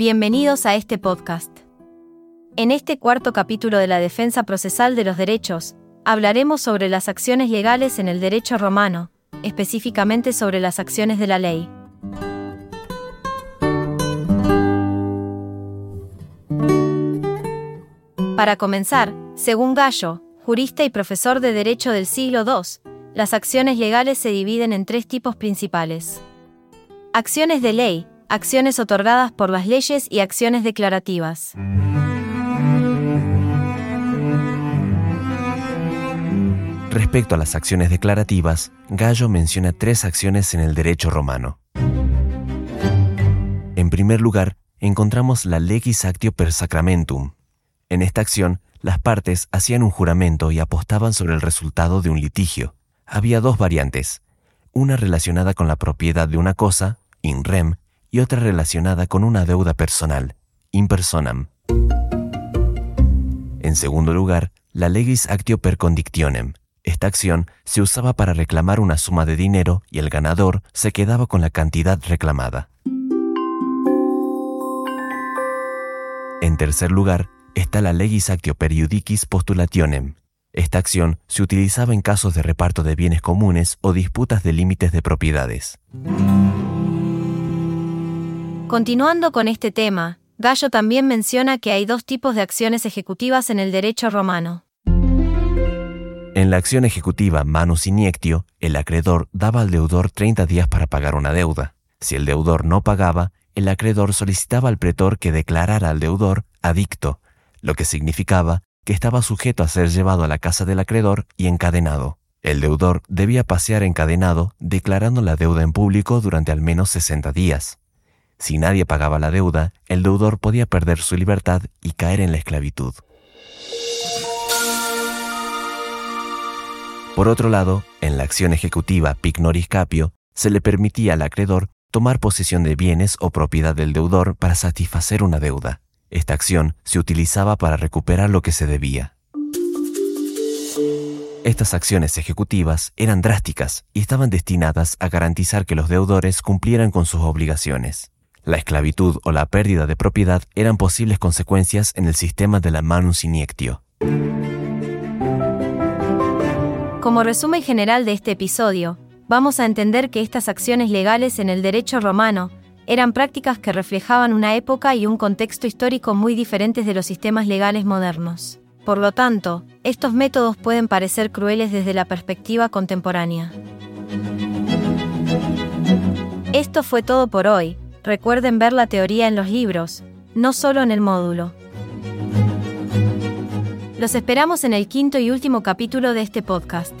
Bienvenidos a este podcast. En este cuarto capítulo de la defensa procesal de los derechos, hablaremos sobre las acciones legales en el derecho romano, específicamente sobre las acciones de la ley. Para comenzar, según Gallo, jurista y profesor de Derecho del siglo II, las acciones legales se dividen en tres tipos principales. Acciones de ley, acciones otorgadas por las leyes y acciones declarativas. Respecto a las acciones declarativas, Gallo menciona tres acciones en el derecho romano. En primer lugar, encontramos la legis actio per sacramentum. En esta acción, las partes hacían un juramento y apostaban sobre el resultado de un litigio. Había dos variantes, una relacionada con la propiedad de una cosa, in rem, y otra relacionada con una deuda personal, in personam. En segundo lugar, la legis actio per condictionem. Esta acción se usaba para reclamar una suma de dinero y el ganador se quedaba con la cantidad reclamada. En tercer lugar, está la legis actio per iudicis postulationem. Esta acción se utilizaba en casos de reparto de bienes comunes o disputas de límites de propiedades. Continuando con este tema, Gallo también menciona que hay dos tipos de acciones ejecutivas en el derecho romano. En la acción ejecutiva manus iniectio, el acreedor daba al deudor 30 días para pagar una deuda. Si el deudor no pagaba, el acreedor solicitaba al pretor que declarara al deudor adicto, lo que significaba que estaba sujeto a ser llevado a la casa del acreedor y encadenado. El deudor debía pasear encadenado declarando la deuda en público durante al menos 60 días. Si nadie pagaba la deuda, el deudor podía perder su libertad y caer en la esclavitud. Por otro lado, en la acción ejecutiva pignoris capio, se le permitía al acreedor tomar posesión de bienes o propiedad del deudor para satisfacer una deuda. Esta acción se utilizaba para recuperar lo que se debía. Estas acciones ejecutivas eran drásticas y estaban destinadas a garantizar que los deudores cumplieran con sus obligaciones. La esclavitud o la pérdida de propiedad eran posibles consecuencias en el sistema de la manus iniectio. Como resumen general de este episodio, vamos a entender que estas acciones legales en el derecho romano eran prácticas que reflejaban una época y un contexto histórico muy diferentes de los sistemas legales modernos. Por lo tanto, estos métodos pueden parecer crueles desde la perspectiva contemporánea. Esto fue todo por hoy. Recuerden ver la teoría en los libros, no solo en el módulo. Los esperamos en el quinto y último capítulo de este podcast.